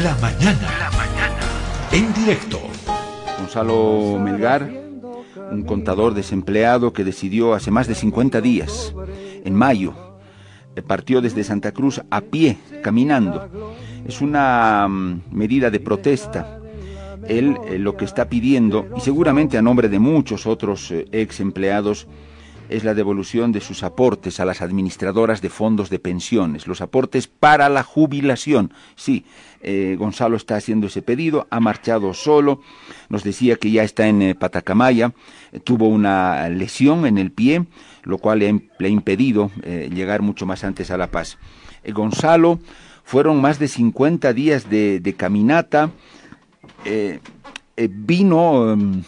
La mañana. La mañana. En directo. Gonzalo Melgar, un contador desempleado que decidió hace más de 50 días, en mayo, eh, partió desde Santa Cruz a pie, caminando. Es una mm, medida de protesta. Él eh, lo que está pidiendo, y seguramente a nombre de muchos otros eh, ex empleados, es la devolución de sus aportes a las administradoras de fondos de pensiones, los aportes para la jubilación. Sí, eh, Gonzalo está haciendo ese pedido, ha marchado solo, nos decía que ya está en eh, Patacamaya, eh, tuvo una lesión en el pie, lo cual le, ha impedido llegar mucho más antes a La Paz. Gonzalo, fueron más de 50 días de, caminata, vino em,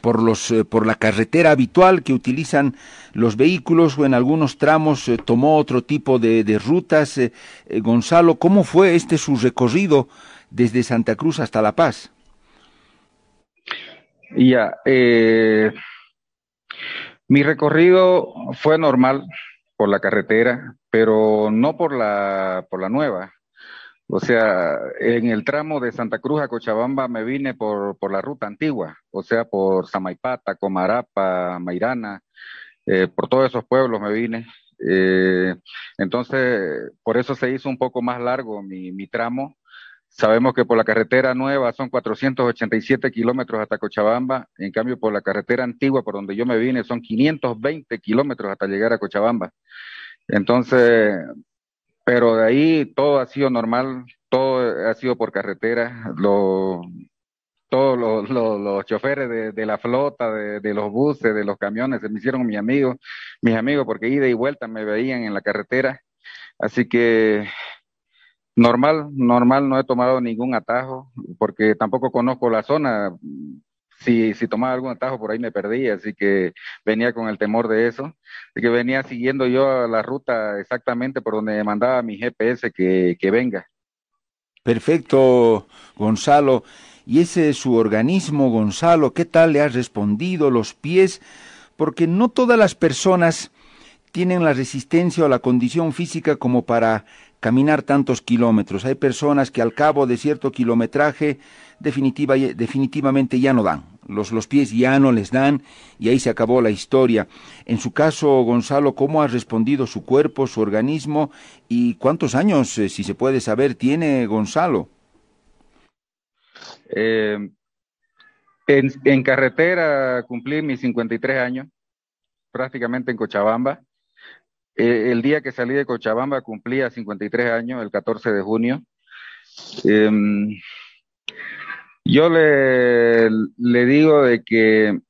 por, los, eh, por la carretera habitual que utilizan los vehículos o en algunos tramos eh, tomó otro tipo de, de rutas. Eh, Gonzalo, ¿cómo fue este su recorrido desde Santa Cruz hasta La Paz? Ya, mi recorrido fue normal por la carretera, pero no por la, por la nueva. O sea, en el tramo de Santa Cruz a Cochabamba me vine por, por la ruta antigua, o sea, por Samaipata, Comarapa, Mairana, eh, por todos esos pueblos me vine. Eh, entonces, por eso se hizo un poco más largo mi, mi tramo. Sabemos que por la carretera nueva son 487 kilómetros hasta Cochabamba, en cambio por la carretera antigua, por donde yo me vine, son 520 kilómetros hasta llegar a Cochabamba. Entonces, pero de ahí todo ha sido normal, todo ha sido por carretera, lo, todos los, los, choferes de, de, la flota, de, de, los buses, de los camiones, se me hicieron mis amigos, mis amigos, porque ida y vuelta me veían en la carretera. Así que normal, normal, no he tomado ningún atajo, porque tampoco conozco la zona si, si tomaba algún atajo por ahí me perdí, así que venía con el temor de eso, de que venía siguiendo yo la ruta exactamente por donde mandaba mi GPS que, que venga. Perfecto, Gonzalo. ¿Y ese es su organismo, Gonzalo? ¿Qué tal le ha respondido los pies? Porque no todas las personas tienen la resistencia o la condición física como para caminar tantos kilómetros. Hay personas que al cabo de cierto kilometraje definitiva, definitivamente ya no dan. Los, los pies ya no les dan y ahí se acabó la historia. En su caso, Gonzalo, ¿cómo ha respondido su cuerpo, su organismo y cuántos años, eh, si se puede saber, tiene Gonzalo? Eh, en, en, carretera cumplí mis 53 años, prácticamente en Cochabamba. Eh, el día que salí de Cochabamba cumplía 53 años, el 14 de junio. Eh, yo le, le digo de que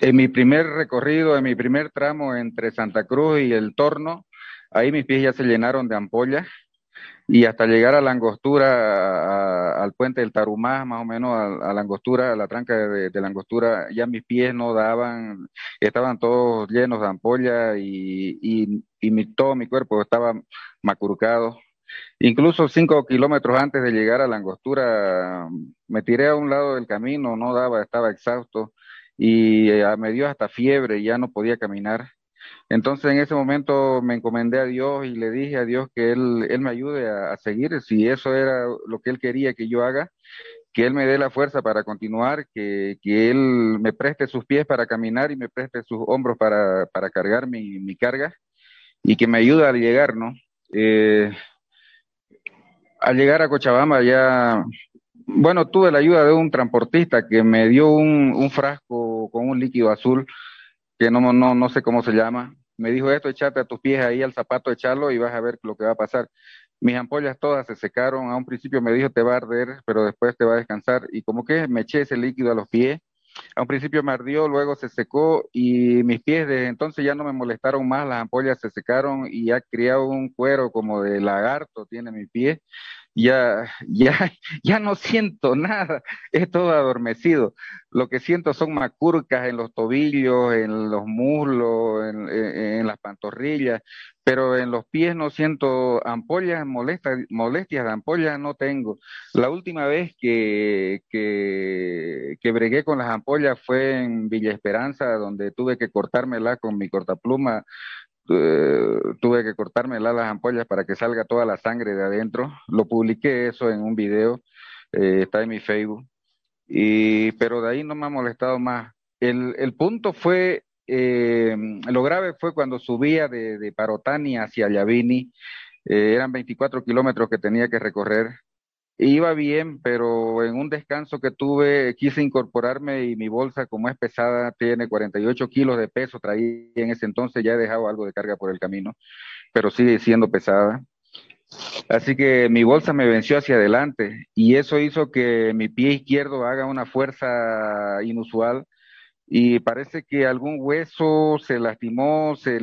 en mi primer recorrido, en mi primer tramo entre Santa Cruz y el Torno, ahí mis pies ya se llenaron de ampollas y hasta llegar a la angostura, al puente del Tarumá, más o menos a, la angostura, a la tranca de, la angostura, ya mis pies no daban, estaban todos llenos de ampollas y, y, mi, todo mi cuerpo estaba macurcado. Incluso cinco kilómetros antes de llegar a la angostura, me tiré a un lado del camino, no daba, estaba exhausto y eh, me dio hasta fiebre ya no podía caminar. Entonces en ese momento me encomendé a Dios y le dije a Dios que Él, él me ayude a, a, seguir, si eso era lo que Él quería que yo haga, que Él me dé la fuerza para continuar, que, que Él me preste sus pies para caminar y me preste sus hombros para, para cargar mi, mi carga y que me ayude a llegar, ¿no? Eh, al llegar a Cochabamba ya, bueno, tuve la ayuda de un transportista que me dio un, un frasco con un líquido azul que no, no, no sé cómo se llama. Me dijo esto, echate a tus pies ahí al zapato, echarlo y vas a ver lo que va a pasar. Mis ampollas todas se secaron, a un principio me dijo te va a arder, pero después te va a descansar. Y como que me eché ese líquido a los pies, a un principio me ardió, luego se secó y mis pies desde entonces ya no me molestaron más, las ampollas se secaron y ha criado un cuero como de lagarto, tiene mi pie ya, ya, ya no siento nada, es todo adormecido. Lo que siento son macurcas en los tobillos, en los muslos, en, en, las pantorrillas, pero en los pies no siento ampollas, molestas, molestias de ampollas no tengo. La última vez que, que, que bregué con las ampollas fue en Villa Esperanza, donde tuve que cortármela con mi cortapluma tuve que cortarme las ampollas para que salga toda la sangre de adentro. Lo publiqué eso en un video, eh, está en mi Facebook. Y, pero de ahí no me ha molestado más. El, el punto fue, eh, lo grave fue cuando subía de, de Parotani hacia Yavini. eran 24 kilómetros que tenía que recorrer Iba bien, pero en un descanso que tuve quise incorporarme y mi bolsa, como es pesada, tiene 48 kilos de peso, traía en ese entonces, ya he dejado algo de carga por el camino, pero sigue siendo pesada. Así que mi bolsa me venció hacia adelante y eso hizo que mi pie izquierdo haga una fuerza inusual y parece que algún hueso se lastimó, se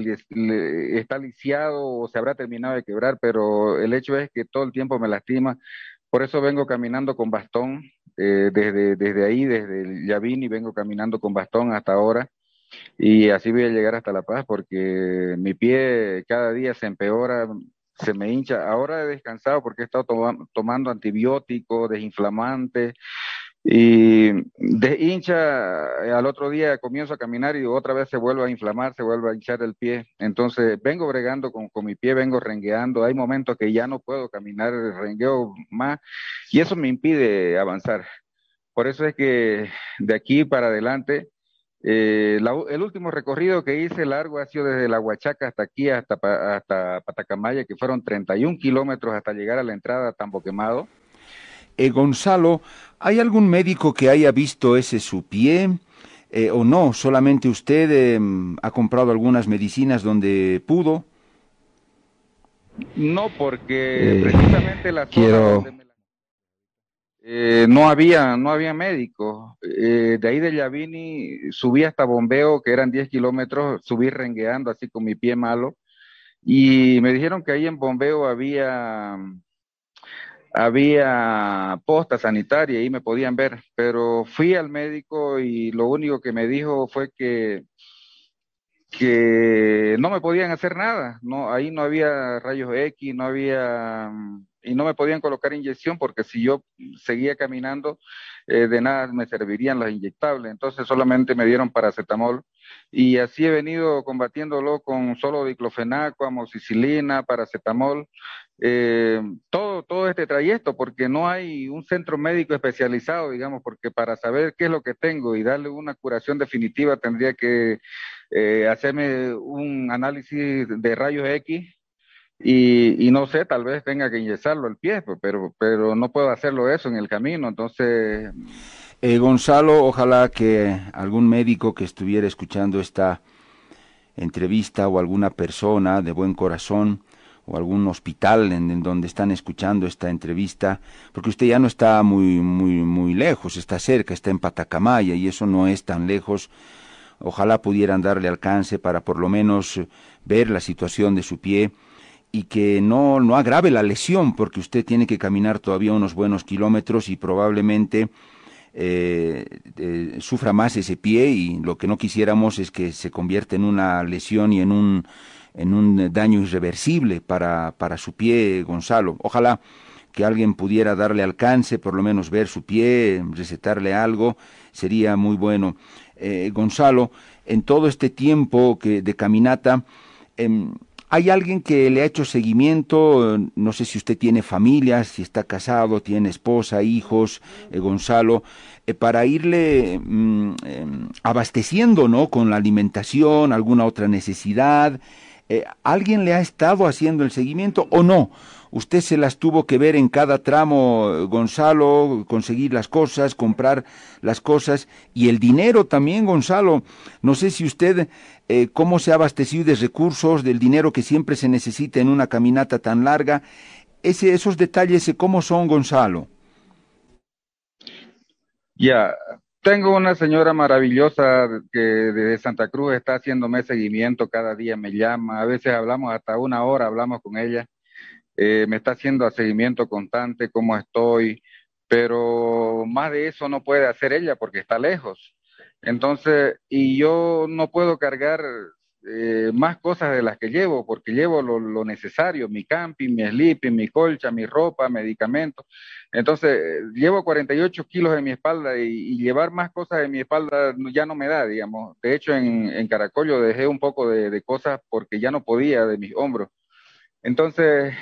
está lisiado o se habrá terminado de quebrar, pero el hecho es que todo el tiempo me lastima por eso vengo caminando con bastón, eh, desde, desde ahí, desde el Yavini, vengo caminando con bastón hasta ahora. Y así voy a llegar hasta La Paz porque mi pie cada día se empeora, se me hincha. Ahora he descansado porque he estado tomando antibióticos, desinflamantes, y de hincha al otro día comienzo a caminar y otra vez se vuelve a inflamar, se vuelve a hinchar el pie. Entonces vengo bregando con, con mi pie, vengo rengueando. Hay momentos que ya no puedo caminar, rengueo más y eso me impide avanzar. Por eso es que de aquí para adelante, eh, el último recorrido que hice largo ha sido desde la Huachaca hasta aquí, hasta, hasta Patacamaya, que fueron 31 kilómetros hasta llegar a la entrada a Tambo Quemado. Eh, Gonzalo, ¿hay algún médico que haya visto ese su pie? Eh, ¿O no? ¿Solamente usted em, ha comprado algunas medicinas donde pudo? No, porque eh, precisamente la quiero... no había no había médico. de ahí de Yavini subí hasta Bombeo, que eran 10 kilómetros, subí rengueando así con mi pie malo. Y me dijeron que ahí en Bombeo había había posta sanitaria y me podían ver, pero fui al médico y lo único que me dijo fue que que no me podían hacer nada, no ahí no había rayos X, no había y no me podían colocar inyección porque si yo seguía caminando eh, de nada me servirían las inyectables, entonces solamente me dieron paracetamol. Y así he venido combatiéndolo con solo diclofenaco, amoxicilina, paracetamol, eh, todo, todo este trayecto, porque no hay un centro médico especializado, digamos, porque para saber qué es lo que tengo y darle una curación definitiva tendría que eh, hacerme un análisis de rayos X y, y, no sé, tal vez tenga que inyectarlo el pie, pero, pero no puedo hacerlo eso en el camino, entonces... Eh, Gonzalo, ojalá que algún médico que estuviera escuchando esta entrevista o alguna persona de buen corazón o algún hospital en, donde están escuchando esta entrevista, porque usted ya no está muy, muy, muy lejos, está cerca, está en Patacamaya y eso no es tan lejos. Ojalá pudieran darle alcance para por lo menos ver la situación de su pie y que no, no agrave la lesión, porque usted tiene que caminar todavía unos buenos kilómetros y probablemente eh, eh, sufra más ese pie y lo que no quisiéramos es que se convierta en una lesión y en un en un daño irreversible para, para su pie, Gonzalo. Ojalá que alguien pudiera darle alcance, por lo menos ver su pie, recetarle algo, sería muy bueno. Eh, Gonzalo, en todo este tiempo que, de caminata, em, ¿hay alguien que le ha hecho seguimiento? No sé si usted tiene familia, si está casado, tiene esposa, hijos, eh, Gonzalo, eh, para irle mm, em, abasteciendo, ¿no? Con la alimentación, alguna otra necesidad. Eh, ¿alguien le ha estado haciendo el seguimiento o no? Usted se las tuvo que ver en cada tramo, Gonzalo, conseguir las cosas, comprar las cosas y el dinero también, Gonzalo. No sé si usted eh, cómo se ha abastecido de recursos, del dinero que siempre se necesita en una caminata tan larga. Ese, esos detalles, ¿cómo son, Gonzalo? Ya, tengo una señora maravillosa que desde Santa Cruz está haciéndome seguimiento, cada día me llama, a veces hablamos hasta una hora, hablamos con ella, eh, me está haciendo seguimiento constante, cómo estoy, pero más de eso no puede hacer ella porque está lejos. Entonces, y yo no puedo cargar eh, más cosas de las que llevo, porque llevo lo, necesario, mi camping, mi sleeping, mi colcha, mi ropa, medicamentos. Entonces, llevo 48 kilos en mi espalda y, llevar más cosas en mi espalda ya no me da, digamos. De hecho, en, en Caracollo dejé un poco de, cosas porque ya no podía de mis hombros. Entonces,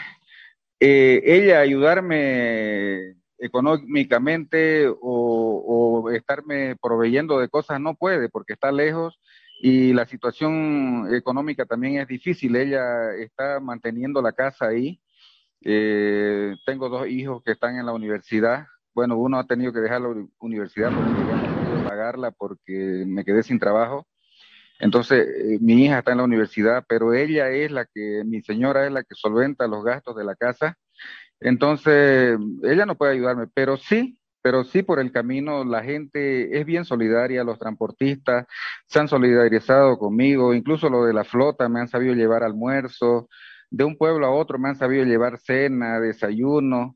eh, ella ayudarme económicamente o, o, estarme proveyendo de cosas no puede porque está lejos y la situación económica también es difícil. Ella está manteniendo la casa ahí. Eh, tengo dos hijos que están en la universidad. Bueno, uno ha tenido que dejar la universidad porque ya no pude pagarla porque me quedé sin trabajo. Entonces, eh, mi hija está en la universidad, pero ella es la que, mi señora es la que solventa los gastos de la casa. Entonces, ella no puede ayudarme, pero sí, pero sí por el camino la gente es bien solidaria, los transportistas se han solidarizado conmigo, incluso lo de la flota me han sabido llevar almuerzo, de un pueblo a otro me han sabido llevar cena, desayuno.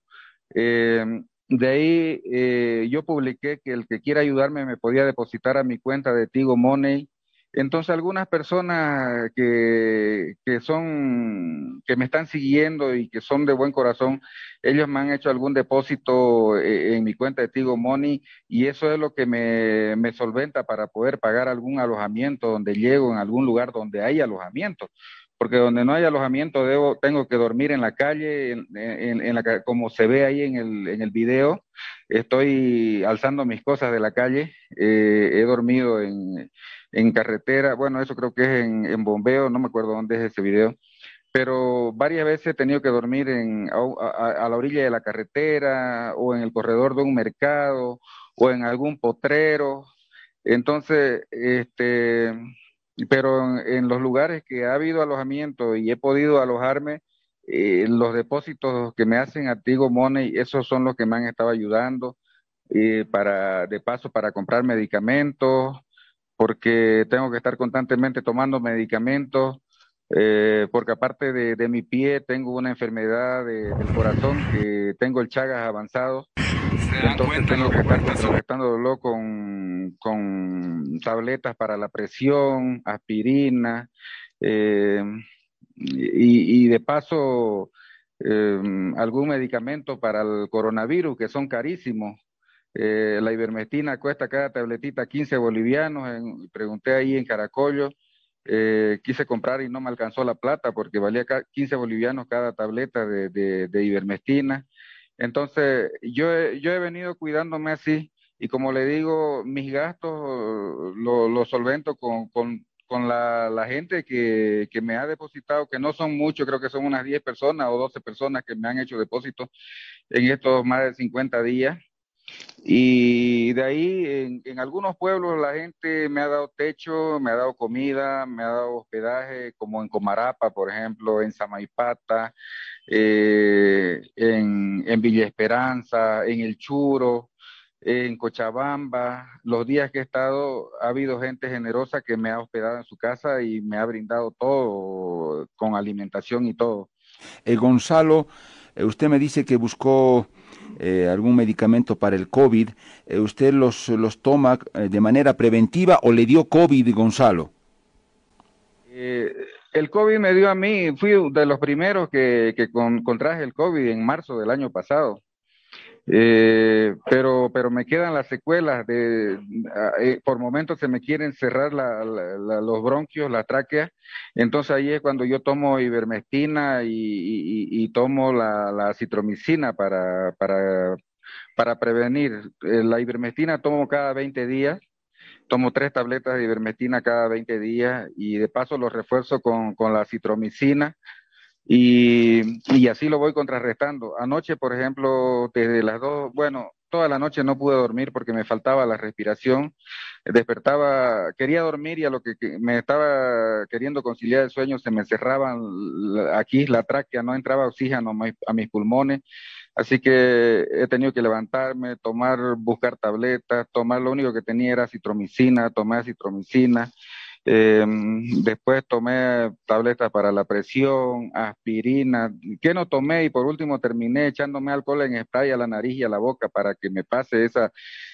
Eh, de ahí eh, yo publiqué que el que quiera ayudarme me podía depositar a mi cuenta de Tigo Money entonces algunas personas que, que son, que me están siguiendo y que son de buen corazón, ellos me han hecho algún depósito eh, en mi cuenta de Tigo Money y eso es lo que me, me solventa para poder pagar algún alojamiento donde llego, en algún lugar donde hay alojamiento porque donde no hay alojamiento tengo que dormir en la calle, como se ve ahí en el, en el video, estoy alzando mis cosas de la calle, eh, he dormido en, en carretera, bueno, eso creo que es en, bombeo, no me acuerdo dónde es ese video, pero varias veces he tenido que dormir a, la orilla de la carretera o en el corredor de un mercado o en algún potrero. Entonces, este, pero en, los lugares que ha habido alojamiento y he podido alojarme, eh, los depósitos que me hacen a Tigo Money, esos son los que me han estado ayudando eh, para, de paso, para comprar medicamentos, porque tengo que estar constantemente tomando medicamentos, eh, porque aparte de, mi pie tengo una enfermedad del corazón, que tengo el Chagas avanzado, entonces tengo que estar contrarrestándolo con, con tabletas para la presión, aspirina, eh, y, de paso eh, algún medicamento para el coronavirus, que son carísimos. Eh, la ivermectina cuesta cada tabletita 15 bolivianos. pregunté ahí en Caracollo. Eh, quise comprar y no me alcanzó la plata porque valía 15 bolivianos cada tableta de, de, ivermectina. Entonces, yo, yo he venido cuidándome así y como le digo, mis gastos los lo solvento con, con, con la, la, gente que, que, me ha depositado, que no son muchos, creo que son unas 10 personas o 12 personas que me han hecho depósitos en estos más de 50 días. Y de ahí, en, en, algunos pueblos, la gente me ha dado techo, me ha dado comida, me ha dado hospedaje, como en Comarapa, por ejemplo, en Samaipata, eh, en, en Villa Esperanza, en El Churo, en Cochabamba. Los días que he estado, ha habido gente generosa que me ha hospedado en su casa y me ha brindado todo, con alimentación y todo. Eh, Gonzalo, eh, usted me dice que buscó eh, algún medicamento para el COVID, eh, ¿usted los, los toma eh, de manera preventiva o le dio COVID, Gonzalo? el COVID me dio a mí, fui de los primeros que, que contraje el COVID en marzo del año pasado. Eh, pero, pero me quedan las secuelas de, eh, por momentos se me quieren cerrar la, los bronquios, la tráquea, entonces ahí es cuando yo tomo ivermectina y, tomo la, citromicina para, prevenir. Eh, la ivermectina tomo cada 20 días, tomo tres tabletas de ivermectina cada 20 días y de paso lo refuerzo con, con la citromicina y, y, así lo voy contrarrestando. Anoche, por ejemplo, desde las dos, bueno, toda la noche no pude dormir porque me faltaba la respiración. Despertaba, quería dormir y a lo que, me estaba queriendo conciliar el sueño se me cerraban aquí la tráquea, no entraba oxígeno a mis pulmones. Así que he tenido que levantarme, tomar, buscar tabletas, tomar, lo único que tenía era citromicina, tomé citromicina eh, después tomé tabletas para la presión, aspirina, que no tomé y por último terminé echándome alcohol en spray a la nariz y a la boca para que me pase esa,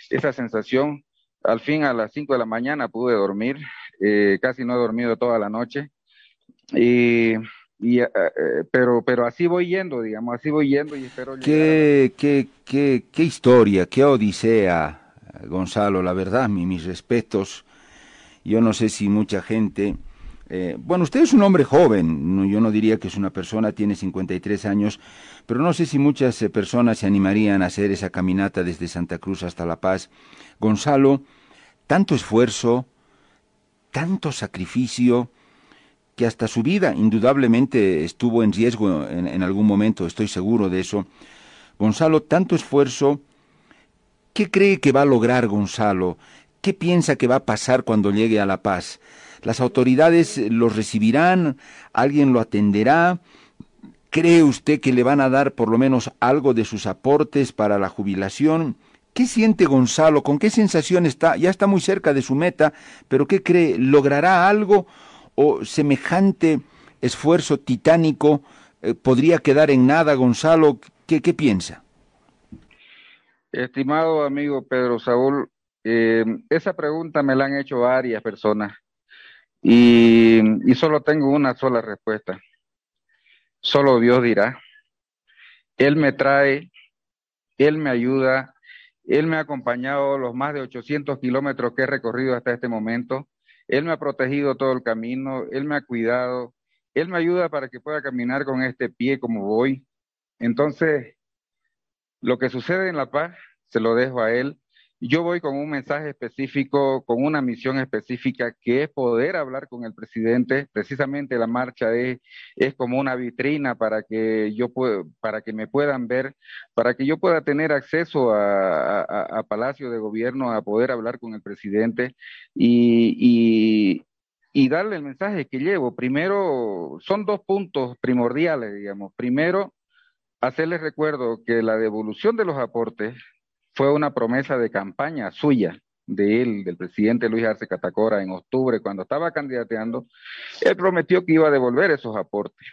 esa sensación. Al fin a las 5 de la mañana pude dormir, eh, casi no he dormido toda la noche. Y, y eh, eh, pero, pero así voy yendo, digamos, así voy yendo y espero ¿Qué, qué, qué, qué historia, qué odisea, Gonzalo, la verdad, mis respetos. Yo no sé si mucha gente eh, bueno, usted es un hombre joven, yo no diría que es una persona, tiene 53 años, pero no sé si muchas eh, personas se animarían a hacer esa caminata desde Santa Cruz hasta La Paz. Gonzalo, tanto esfuerzo, tanto sacrificio, que hasta su vida indudablemente estuvo en riesgo en, en algún momento, estoy seguro de eso. Gonzalo, tanto esfuerzo, ¿qué cree que va a lograr Gonzalo? ¿Qué piensa que va a pasar cuando llegue a La Paz? ¿Las autoridades lo recibirán? ¿Alguien lo atenderá? ¿Cree usted que le van a dar por lo menos algo de sus aportes para la jubilación? ¿Qué siente Gonzalo? ¿Con qué sensación está? Ya está muy cerca de su meta, pero ¿qué cree? ¿Logrará algo o semejante esfuerzo titánico eh, podría quedar en nada, Gonzalo? ¿Qué, qué piensa? Estimado amigo Pedro Saúl, eh, esa pregunta me la han hecho varias personas y, y solo tengo una sola respuesta. Solo Dios dirá. Él me trae, Él me ayuda, Él me ha acompañado los más de 800 kilómetros que he recorrido hasta este momento. Él me ha protegido todo el camino, Él me ha cuidado, Él me ayuda para que pueda caminar con este pie como voy. Entonces, lo que sucede en La Paz, se lo dejo a Él. Yo voy con un mensaje específico, con una misión específica que es poder hablar con el presidente. Precisamente la marcha es, como una vitrina para que yo para que me puedan ver, para que yo pueda tener acceso a, Palacio de Gobierno, a poder hablar con el presidente y, y darle el mensaje que llevo. Primero, son dos puntos primordiales, digamos. Primero, hacerles recuerdo que la devolución de los aportes fue una promesa de campaña suya, de él, del presidente Luis Arce Catacora, en octubre, cuando estaba candidateando, él prometió que iba a devolver esos aportes.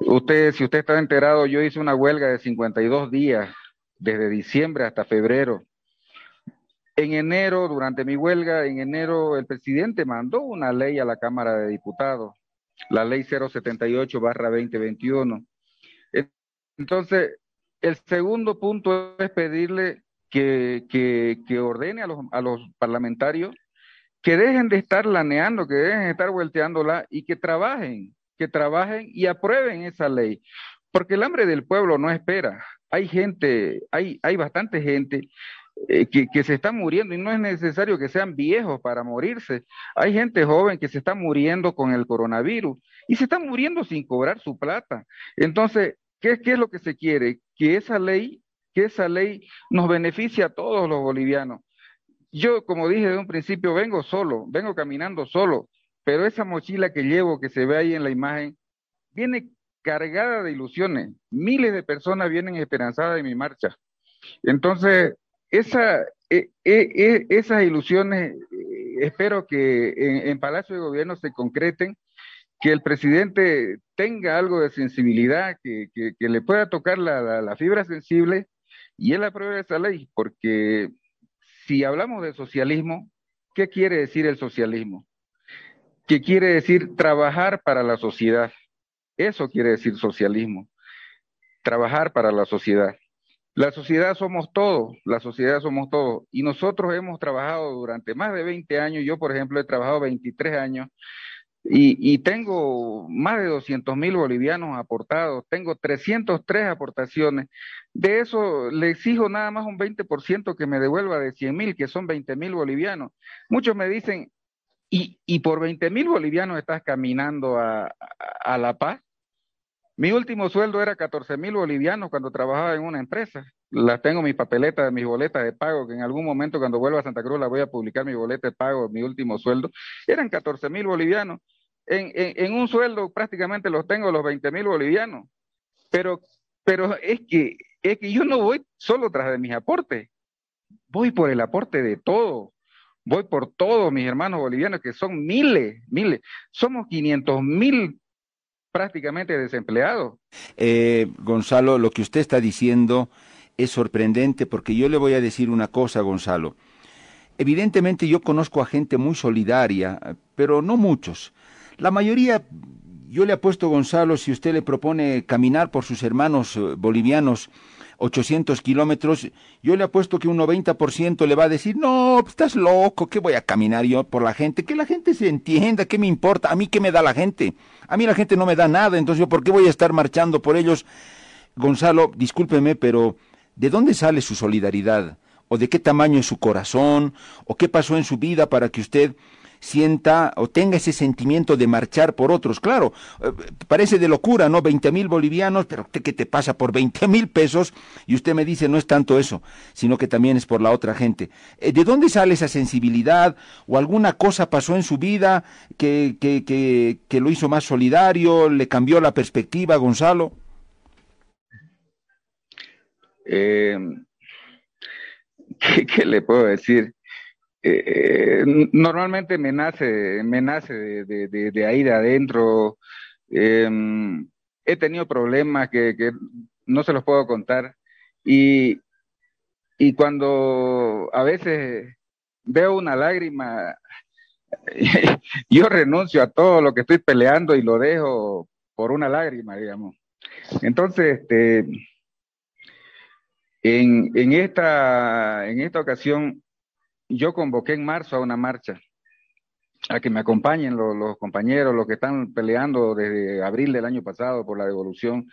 Usted, si usted está enterado, yo hice una huelga de 52 días, desde diciembre hasta febrero. En enero, durante mi huelga, en enero, el presidente mandó una ley a la Cámara de Diputados, la ley 078-2021. Entonces, el segundo punto es pedirle que, ordene a los, a los parlamentarios que dejen de estar laneando, que dejen de estar volteándola y que trabajen, que trabajen y aprueben esa ley. Porque el hambre del pueblo no espera. Hay gente, hay, hay bastante gente eh, que, se está muriendo y no es necesario que sean viejos para morirse. Hay gente joven que se está muriendo con el coronavirus y se está muriendo sin cobrar su plata. Entonces, ¿qué, qué es lo que se quiere? Que esa ley que esa ley nos beneficie a todos los bolivianos. Yo, como dije de un principio, vengo solo, vengo caminando solo, pero esa mochila que llevo, que se ve ahí en la imagen, viene cargada de ilusiones. Miles de personas vienen esperanzadas en mi marcha. Entonces, esa, eh, eh, esas ilusiones eh, espero que en, Palacio de Gobierno se concreten, que el presidente tenga algo de sensibilidad, que, le pueda tocar la, fibra sensible y él aprueba esa ley porque si hablamos de socialismo, ¿qué quiere decir el socialismo? ¿Qué quiere decir trabajar para la sociedad? Eso quiere decir socialismo. Trabajar para la sociedad. La sociedad somos todos, la sociedad somos todos. Y nosotros hemos trabajado durante más de 20 años, yo por ejemplo he trabajado 23 años y, y, tengo más de 200 mil bolivianos aportados, tengo 303 aportaciones. De eso le exijo nada más un 20% que me devuelva de 100 mil, que son 20 mil bolivianos. Muchos me dicen, ¿y, y por 20 mil bolivianos estás caminando a, a, a, La Paz? Mi último sueldo era 14 mil bolivianos cuando trabajaba en una empresa. Las tengo mis papeletas, mis boletas de pago, que en algún momento cuando vuelva a Santa Cruz la voy a publicar mi boleta de pago, mi último sueldo. Eran 14 mil bolivianos en, un sueldo prácticamente los tengo los 20 mil bolivianos. Pero, pero es que, es que yo no voy solo tras de mis aportes, voy por el aporte de todo. Voy por todos mis hermanos bolivianos, que son miles, miles. Somos 500 mil prácticamente desempleados. Eh, Gonzalo, lo que usted está diciendo es sorprendente porque yo le voy a decir una cosa, Gonzalo. Evidentemente yo conozco a gente muy solidaria, pero no muchos. La mayoría, yo le apuesto, Gonzalo, si usted le propone caminar por sus hermanos eh, bolivianos 800 kilómetros, yo le apuesto que un 90% le va a decir, no, pues, estás loco, ¿qué voy a caminar yo por la gente? Que la gente se entienda, ¿qué me importa? ¿A mí qué me da la gente? A mí la gente no me da nada, entonces yo, ¿por qué voy a estar marchando por ellos? Gonzalo, discúlpeme, pero ¿de dónde sale su solidaridad? ¿O de qué tamaño es su corazón? ¿O qué pasó en su vida para que usted sienta o tenga ese sentimiento de marchar por otros. Claro, eh, parece de locura, ¿no? Veinte mil bolivianos, pero ¿qué te pasa por veinte mil pesos? Y usted me dice, no es tanto eso, sino que también es por la otra gente. Eh, ¿De dónde sale esa sensibilidad? ¿O alguna cosa pasó en su vida que, que, que, que lo hizo más solidario, le cambió la perspectiva, Gonzalo? Eh, ¿qué, ¿Qué le puedo decir? Eh, normalmente me nace, me nace de, ahí de adentro. Eh, he tenido problemas que, que, no se los puedo contar. Y, y cuando a veces veo una lágrima, yo renuncio a todo lo que estoy peleando y lo dejo por una lágrima, digamos. Entonces, este, en, en, esta, en esta ocasión yo convoqué en marzo a una marcha, a que me acompañen los, compañeros, los que están peleando desde abril del año pasado por la devolución.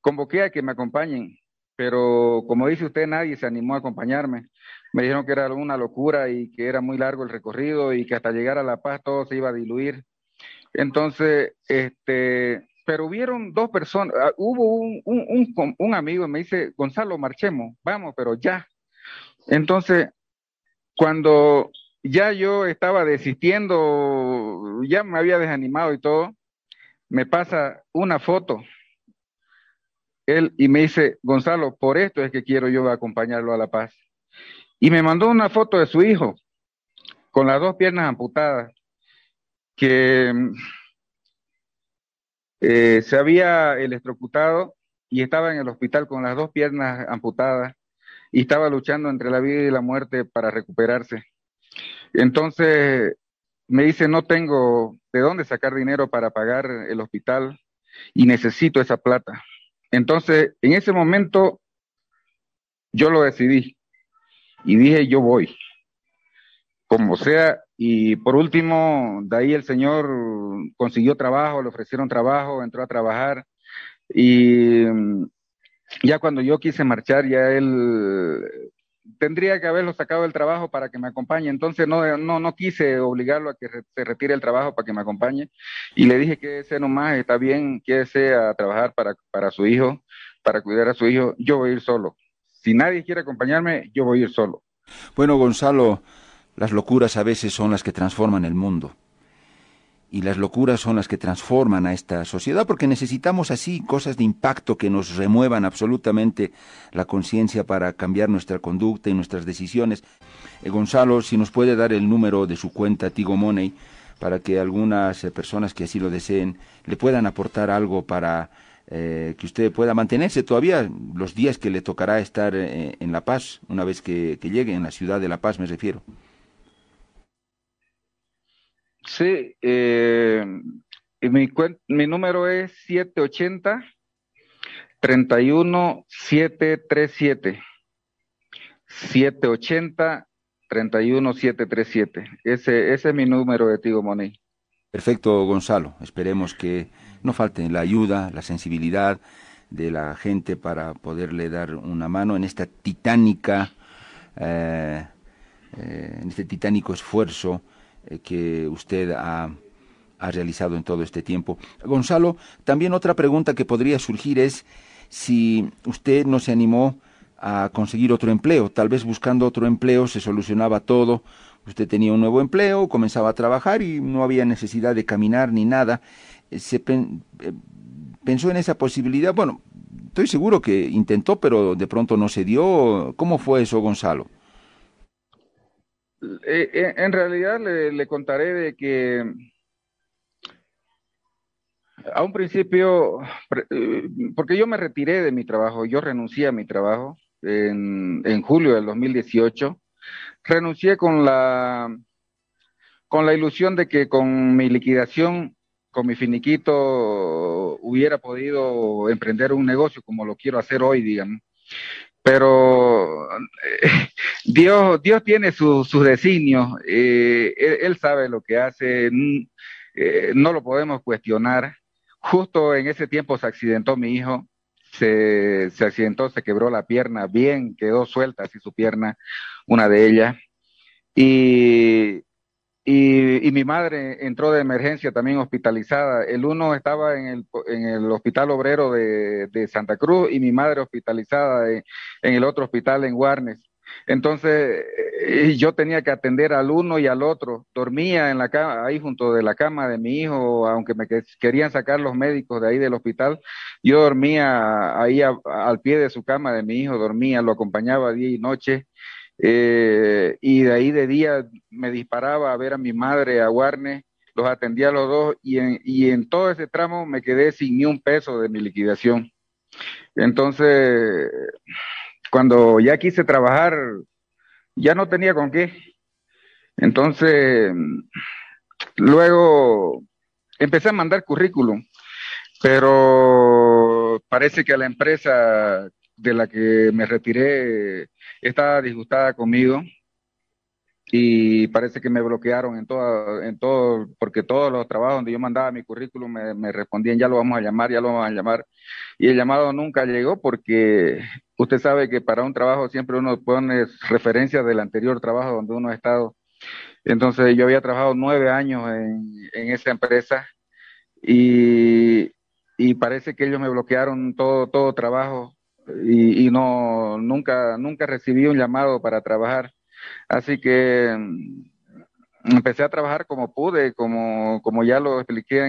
Convoqué a que me acompañen, pero como dice usted, nadie se animó a acompañarme. Me dijeron que era una locura y que era muy largo el recorrido y que hasta llegar a La Paz todo se iba a diluir. Entonces, este, pero hubieron dos personas, uh, hubo un, un, un, un amigo me dice, Gonzalo, marchemos, vamos, pero ya. Entonces, cuando ya yo estaba desistiendo, ya me había desanimado y todo, me pasa una foto. Él y me dice, Gonzalo, por esto es que quiero yo acompañarlo a La Paz. Y me mandó una foto de su hijo, con las dos piernas amputadas, que eh, se había electrocutado y estaba en el hospital con las dos piernas amputadas y estaba luchando entre la vida y la muerte para recuperarse. Entonces me dice, no tengo de dónde sacar dinero para pagar el hospital y necesito esa plata. Entonces, en ese momento, yo lo decidí y dije, yo voy, como sea. Y por último, de ahí el señor consiguió trabajo, le ofrecieron trabajo, entró a trabajar y ya cuando yo quise marchar, ya él tendría que haberlo sacado del trabajo para que me acompañe. Entonces no, no, no quise obligarlo a que se retire el trabajo para que me acompañe. Y le dije que ese nomás está bien, quédese a trabajar para, para su hijo, para cuidar a su hijo. Yo voy a ir solo. Si nadie quiere acompañarme, yo voy a ir solo. Bueno, Gonzalo, las locuras a veces son las que transforman el mundo y las locuras son las que transforman a esta sociedad porque necesitamos así cosas de impacto que nos remuevan absolutamente la conciencia para cambiar nuestra conducta y nuestras decisiones. Eh, Gonzalo, si nos puede dar el número de su cuenta Tigo Money para que algunas eh, personas que así lo deseen le puedan aportar algo para eh, que usted pueda mantenerse todavía los días que le tocará estar en La Paz, una vez que, que llegue en la ciudad de La Paz me refiero. Sí, eh, mi, mi número es 780 31737. 780 31737. Ese, ese es mi número de Tigo Money. Perfecto, Gonzalo. Esperemos que no falte la ayuda, la sensibilidad de la gente para poderle dar una mano en esta titánica, eh, eh, en este titánico esfuerzo que usted ha, ha realizado en todo este tiempo. Gonzalo, también otra pregunta que podría surgir es si usted no se animó a conseguir otro empleo. Tal vez buscando otro empleo se solucionaba todo. Usted tenía un nuevo empleo, comenzaba a trabajar y no había necesidad de caminar ni nada. Eh, se eh, pensó en esa posibilidad. Bueno, estoy seguro que intentó, pero de pronto no se dio. ¿Cómo fue eso, Gonzalo? Eh, eh, en realidad le, contaré de que a un principio, eh, porque yo me retiré de mi trabajo, yo renuncié a mi trabajo en, en julio del 2018 renuncié con la, con la ilusión de que con mi liquidación, con mi finiquito, hubiera podido emprender un negocio como lo quiero hacer hoy, digamos. Pero eh, Dios, Dios tiene sus designios, eh, él, sabe lo que hace, eh, no lo podemos cuestionar. Justo en ese tiempo se accidentó mi hijo, se, se accidentó, se quebró la pierna, bien, quedó suelta así su pierna, una de ellas. Y, y, mi madre entró de emergencia también hospitalizada. El uno estaba en el, en el hospital obrero de, de, Santa Cruz y mi madre hospitalizada en, el otro hospital en Guarnes. Entonces eh, yo tenía que atender al uno y al otro. Dormía en la cama, ahí junto de la cama de mi hijo, aunque me querían sacar los médicos de ahí del hospital. Yo dormía ahí al pie de su cama de mi hijo, dormía, lo acompañaba día y noche. Eh, y de ahí de día me disparaba a ver a mi madre, a Warner, los atendía a los dos y en, y en todo ese tramo me quedé sin ni un peso de mi liquidación. Entonces, cuando ya quise trabajar, ya no tenía con qué. Entonces, luego empecé a mandar currículum, pero parece que la empresa de la que me retiré estaba disgustada conmigo y parece que me bloquearon en todo, en todo, porque todos los trabajos donde yo mandaba mi currículum me, respondían, ya lo vamos a llamar, ya lo vamos a llamar. Y el llamado nunca llegó porque usted sabe que para un trabajo siempre uno pone referencias del anterior trabajo donde uno ha estado. Entonces yo había trabajado nueve años en, en esa empresa y, y parece que ellos me bloquearon todo, todo trabajo y, no nunca nunca recibí un llamado para trabajar. Así que mm, empecé a trabajar como pude como como ya lo expliqué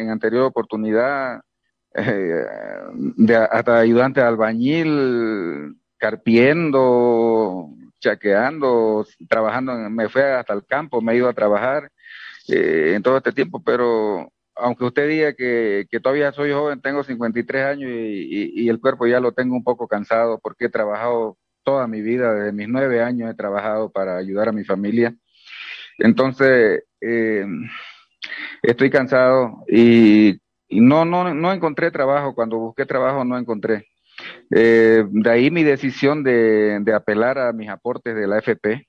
en, anterior oportunidad eh, de hasta ayudante de albañil carpiendo chaqueando trabajando me fui hasta el campo me he ido a trabajar eh, en todo este tiempo pero aunque usted diga que, todavía soy joven, tengo 53 años y, el cuerpo ya lo tengo un poco cansado porque he trabajado toda mi vida, desde mis nueve años he trabajado para ayudar a mi familia. Entonces, eh, estoy cansado y, no, no, no encontré trabajo. Cuando busqué trabajo no encontré. Eh, de ahí mi decisión de, de apelar a mis aportes de la FP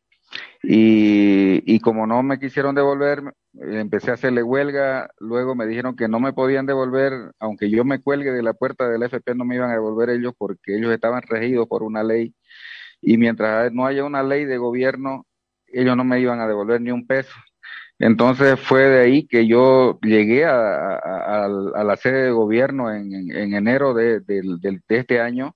y, y, como no me quisieron devolver, empecé a hacerle huelga, luego me dijeron que no me podían devolver, aunque yo me cuelgue de la puerta del FP, no me iban a devolver ellos porque ellos estaban regidos por una ley y mientras no haya una ley de gobierno, ellos no me iban a devolver ni un peso. Entonces fue de ahí que yo llegué a, la sede de gobierno en, enero de, este año.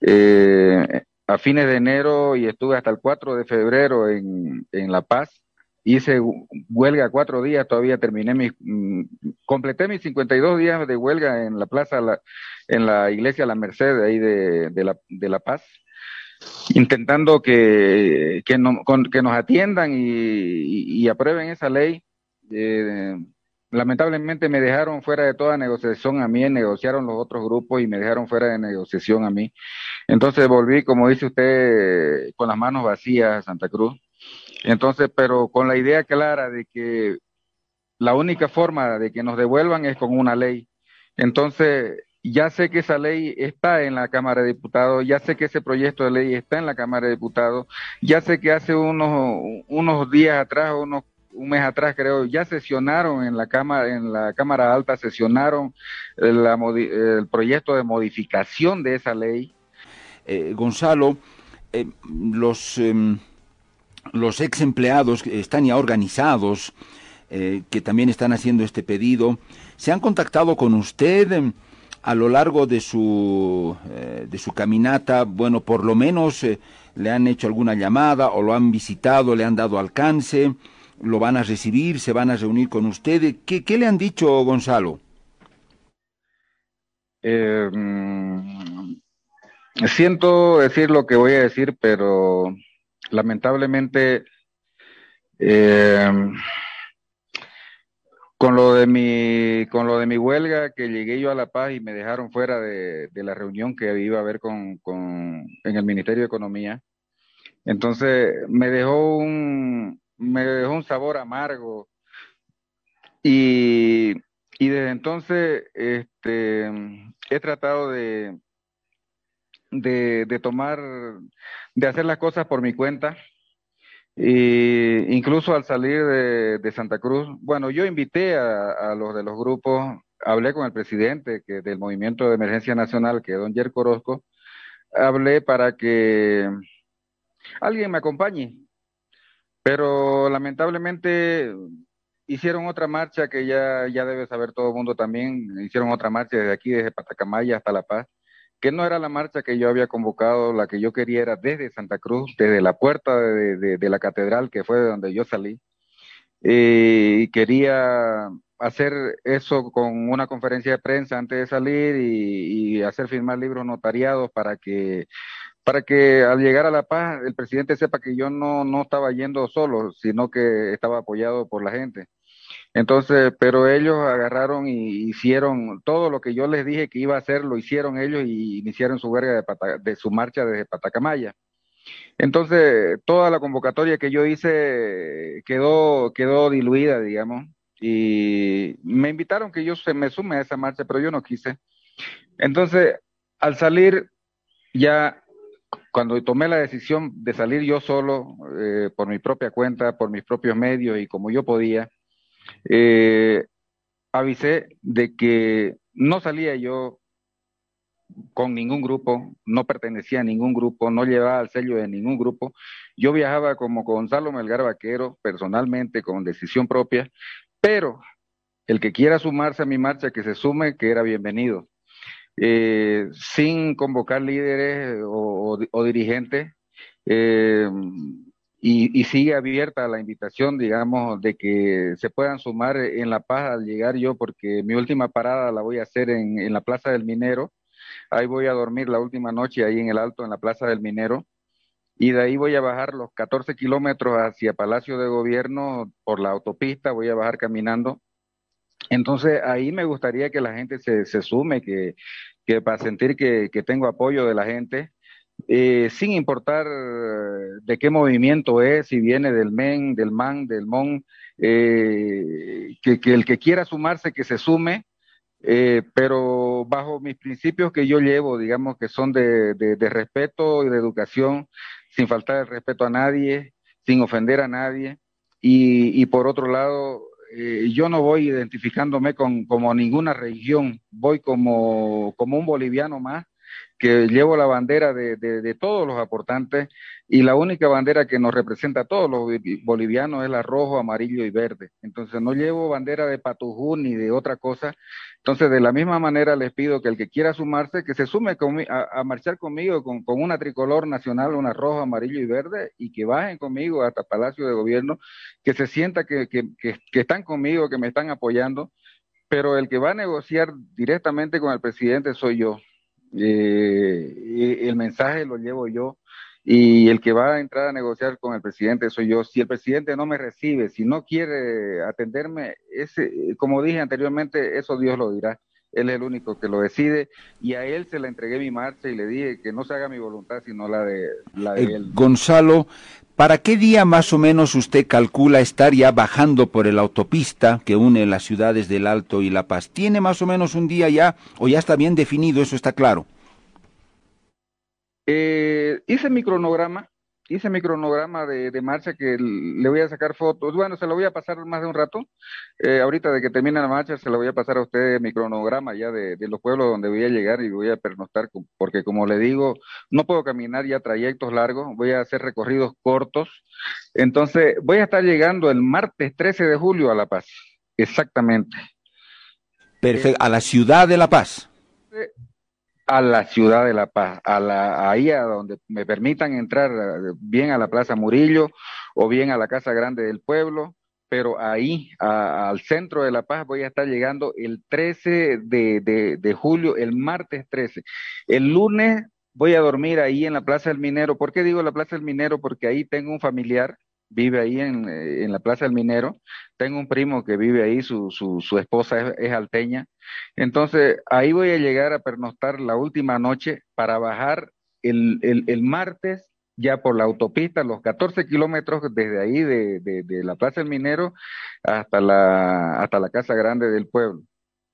Eh, a fines de enero y estuve hasta el 4 de febrero en, en La Paz. Hice huelga cuatro días, todavía terminé mi, mm, completé mis 52 días de huelga en la plaza, la, en la iglesia La Merced, ahí de, de, la, de La Paz, intentando que, que, no, que nos atiendan y, y, aprueben esa ley. Eh, lamentablemente me dejaron fuera de toda negociación a mí, negociaron los otros grupos y me dejaron fuera de negociación a mí. Entonces volví, como dice usted, con las manos vacías a Santa Cruz. Entonces, pero con la idea clara de que la única forma de que nos devuelvan es con una ley. Entonces, ya sé que esa ley está en la Cámara de Diputados, ya sé que ese proyecto de ley está en la Cámara de Diputados, ya sé que hace unos, unos días atrás, unos un mes atrás creo, ya sesionaron en la Cámara, en la Cámara Alta, sesionaron el, el proyecto de modificación de esa ley. Eh, Gonzalo, eh, los, em, los ex empleados están ya organizados, eh, que también están haciendo este pedido, ¿se han contactado con usted? Em, a lo largo de su, de su caminata, bueno, por lo menos le han hecho alguna llamada o lo han visitado, le han dado alcance lo van a recibir, se van a reunir con ustedes. ¿Qué, qué le han dicho, Gonzalo? Eh, mm, siento decir lo que voy a decir, pero lamentablemente eh, con lo de mi con lo de mi huelga que llegué yo a La Paz y me dejaron fuera de, de la reunión que iba a haber con, con, en el Ministerio de Economía Entonces me dejó un, me dejó un sabor amargo. Y, y desde entonces este, he tratado de, de, tomar, de hacer las cosas por mi cuenta. Y incluso al salir de, Santa Cruz, bueno, yo invité a, los de los grupos, hablé con el presidente que, del Movimiento de Emergencia Nacional, que es don Yerko Orozco, hablé para que alguien me acompañe, pero lamentablemente hicieron otra marcha que ya, ya debe saber todo el mundo también, hicieron otra marcha desde aquí, desde Patacamaya hasta La Paz, que no era la marcha que yo había convocado, la que yo quería era desde Santa Cruz, desde la puerta de, la catedral, que fue de donde yo salí, eh, y quería hacer eso con una conferencia de prensa antes de salir y, y hacer firmar libros notariados para que para que al llegar a La Paz el presidente sepa que yo no, no estaba yendo solo, sino que estaba apoyado por la gente. Entonces, pero ellos agarraron y hicieron todo lo que yo les dije que iba a hacer, lo hicieron ellos y iniciaron su de, Pata, de su marcha desde Patacamaya. Entonces, toda la convocatoria que yo hice quedó, quedó diluida, digamos, y me invitaron que yo se me sume a esa marcha, pero yo no quise. Entonces, al salir, ya cuando tomé la decisión de salir yo solo, eh, por mi propia cuenta, por mis propios medios y como yo podía, eh, avisé de que no salía yo con ningún grupo, no pertenecía a ningún grupo, no llevaba el sello de ningún grupo. Yo viajaba como Gonzalo Melgar Vaquero, personalmente, con decisión propia, pero el que quiera sumarse a mi marcha, que se sume, que era bienvenido. Eh, sin convocar líderes o, o, dirigentes, eh, y, y, sigue abierta la invitación, digamos, de que se puedan sumar en La Paz al llegar yo, porque mi última parada la voy a hacer en, en, la Plaza del Minero. Ahí voy a dormir la última noche, ahí en el Alto, en la Plaza del Minero. Y de ahí voy a bajar los 14 kilómetros hacia Palacio de Gobierno por la autopista, voy a bajar caminando. Entonces ahí me gustaría que la gente se, se sume, que, que para sentir que, que tengo apoyo de la gente, eh, sin importar de qué movimiento es, si viene del MEN, del MAN, del MON, eh, que, el que quiera sumarse, que se sume, eh, pero bajo mis principios que yo llevo, digamos que son de, respeto y de educación, sin faltar el respeto a nadie, sin ofender a nadie, y, y por otro lado, eh, yo no voy identificándome con como ninguna religión, voy como, como un boliviano más que llevo la bandera de, de, todos los aportantes y la única bandera que nos representa a todos los bolivianos es la rojo, amarillo y verde. Entonces no llevo bandera de Patujú ni de otra cosa. Entonces de la misma manera les pido que el que quiera sumarse, que se sume a, a, marchar conmigo con, con, una tricolor nacional, una rojo, amarillo y verde y que bajen conmigo hasta Palacio de Gobierno, que se sienta que, que, que están conmigo, que me están apoyando. Pero el que va a negociar directamente con el presidente soy yo eh, el mensaje lo llevo yo y el que va a entrar a negociar con el presidente soy yo. Si el presidente no me recibe, si no quiere atenderme, ese, como dije anteriormente, eso Dios lo dirá. Él es el único que lo decide y a él se le entregué mi marcha y le dije que no se haga mi voluntad sino la de, la de eh, él. Gonzalo, ¿para qué día más o menos usted calcula estar ya bajando por la autopista que une las ciudades del Alto y La Paz? ¿Tiene más o menos un día ya o ya está bien definido? Eso está claro. Eh, hice mi cronograma, hice mi cronograma de, de, marcha que le voy a sacar fotos. Bueno, se lo voy a pasar más de un rato. Eh, ahorita de que termine la marcha, se lo voy a pasar a usted mi cronograma ya de, de, los pueblos donde voy a llegar y voy a pernoctar, porque como le digo, no puedo caminar ya trayectos largos, voy a hacer recorridos cortos. Entonces, voy a estar llegando el martes 13 de julio a La Paz, exactamente. Perfecto, a la ciudad de La Paz a la ciudad de La Paz, a la, ahí a donde me permitan entrar bien a la Plaza Murillo o bien a la Casa Grande del Pueblo, pero ahí al centro de La Paz voy a estar llegando el 13 de, de, de, julio, el martes 13. El lunes voy a dormir ahí en la Plaza del Minero. ¿Por qué digo la Plaza del Minero? Porque ahí tengo un familiar vive ahí en, eh, en, la Plaza del Minero. Tengo un primo que vive ahí, su, su, esposa es, alteña. Entonces, ahí voy a llegar a pernoctar la última noche para bajar el, el, martes ya por la autopista, los 14 kilómetros desde ahí, de, de, la Plaza del Minero hasta la, hasta la Casa Grande del Pueblo.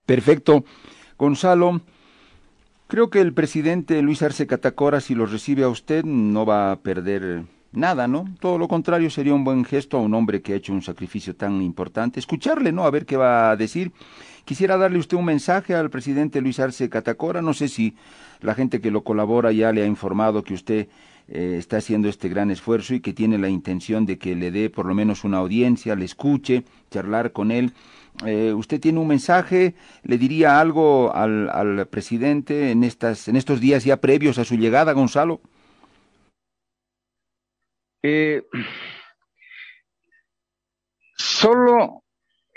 Perfecto. Gonzalo, creo que el presidente Luis Arce Catacora, si lo recibe a usted, no va a perder nada, ¿no? Todo lo contrario, sería un buen gesto a un hombre que ha hecho un sacrificio tan importante. Escucharle, ¿no? A ver qué va a decir. Quisiera darle usted un mensaje al presidente Luis Arce Catacora. No sé si la gente que lo colabora ya le ha informado que usted eh, está haciendo este gran esfuerzo y que tiene la intención de que le dé por lo menos una audiencia, le escuche, charlar con él. Eh, ¿Usted tiene un mensaje? ¿Le diría algo al, al presidente en, estas, en estos días ya previos a su llegada, Gonzalo? Eh, solo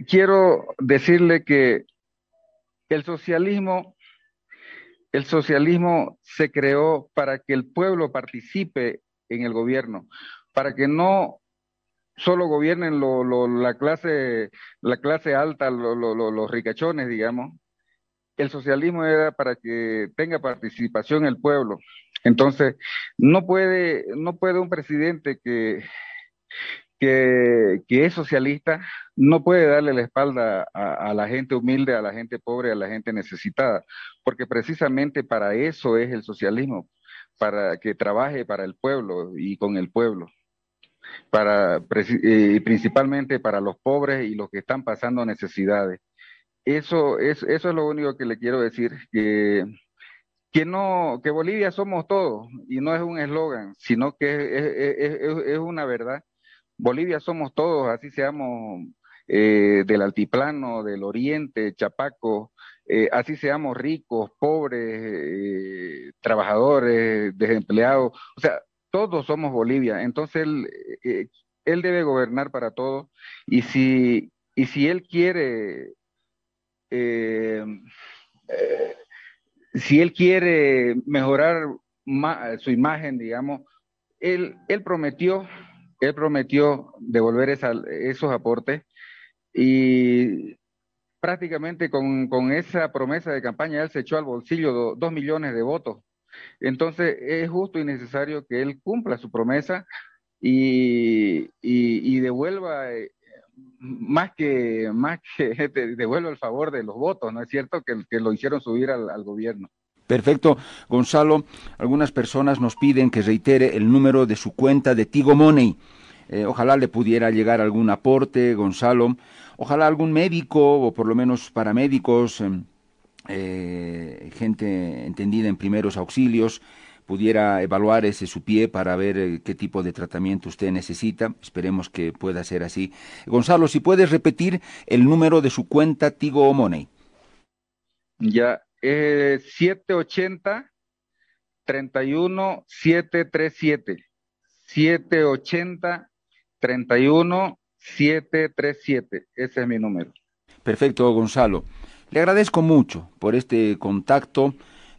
quiero decirle que el socialismo, el socialismo se creó para que el pueblo participe en el gobierno, para que no solo gobiernen la clase, la clase alta, los ricachones, digamos. El socialismo era para que tenga participación el pueblo. Entonces, no puede, no puede un presidente que, que, es socialista, no puede darle la espalda a, la gente humilde, a la gente pobre, a la gente necesitada, porque precisamente para eso es el socialismo, para que trabaje para el pueblo y con el pueblo, para, eh, principalmente para los pobres y los que están pasando necesidades. Eso es, eso es lo único que le quiero decir, que que no, que Bolivia somos todos, y no es un eslogan, sino que es, una verdad. Bolivia somos todos, así seamos eh, del altiplano, del oriente, Chapaco, eh, así seamos ricos, pobres, eh, trabajadores, desempleados, o sea, todos somos Bolivia. Entonces él, debe gobernar para todos, y si, y si él quiere si él quiere mejorar su imagen, digamos, él, él prometió, él prometió devolver esos aportes y prácticamente con, esa promesa de campaña él se echó al bolsillo dos millones de votos. Entonces es justo y necesario que él cumpla su promesa y, y devuelva eh, más que, más que devuelve el favor de los votos, ¿no es cierto? Que, que lo hicieron subir al, gobierno. Perfecto. Gonzalo, algunas personas nos piden que reitere el número de su cuenta de Tigo Money. Eh, ojalá le pudiera llegar algún aporte, Gonzalo. Ojalá algún médico o por lo menos paramédicos, em, eh, gente entendida en primeros auxilios, pudiera evaluar ese su pie para ver eh, qué tipo de tratamiento usted necesita. Esperemos que pueda ser así. Gonzalo, si puedes repetir el número de su cuenta Tigo Money. Ya, eh, 780 31 737. 780 31 737. Ese es mi número. Perfecto, Gonzalo. Le agradezco mucho por este contacto.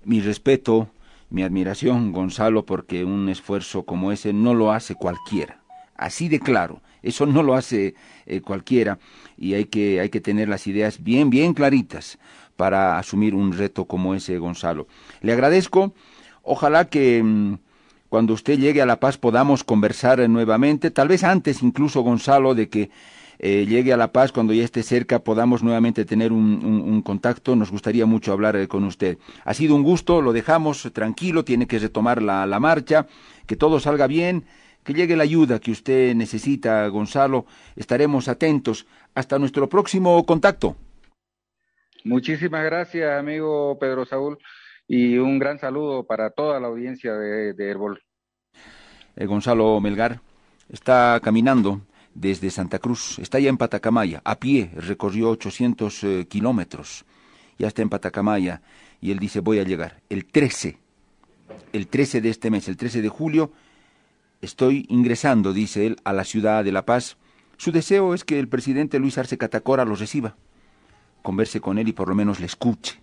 Mi respeto mi admiración, Gonzalo, porque un esfuerzo como ese no lo hace cualquiera. Así de claro, eso no lo hace eh, cualquiera y hay que, hay que tener las ideas bien, bien claritas para asumir un reto como ese, Gonzalo. Le agradezco, ojalá que mm, cuando usted llegue a La Paz podamos conversar nuevamente, tal vez antes incluso, Gonzalo, de que eh, llegue a La Paz, cuando ya esté cerca, podamos nuevamente tener un, contacto. Nos gustaría mucho hablar eh, con usted. Ha sido un gusto, lo dejamos tranquilo, tiene que retomar la, la marcha, que todo salga bien, que llegue la ayuda que usted necesita, Gonzalo. Estaremos atentos. Hasta nuestro próximo contacto. Muchísimas gracias, amigo Pedro Saúl, y un gran saludo para toda la audiencia de, de Herbol. Eh, Gonzalo Melgar está caminando desde Santa Cruz. Está ya en Patacamaya. A pie recorrió 800 eh, kilómetros. Ya está en Patacamaya. Y él dice, voy a llegar. El 13, el 13 de este mes, el 13 de julio, estoy ingresando, dice él, a la ciudad de La Paz. Su deseo es que el presidente Luis Arce Catacora lo reciba, converse con él y por lo menos le escuche.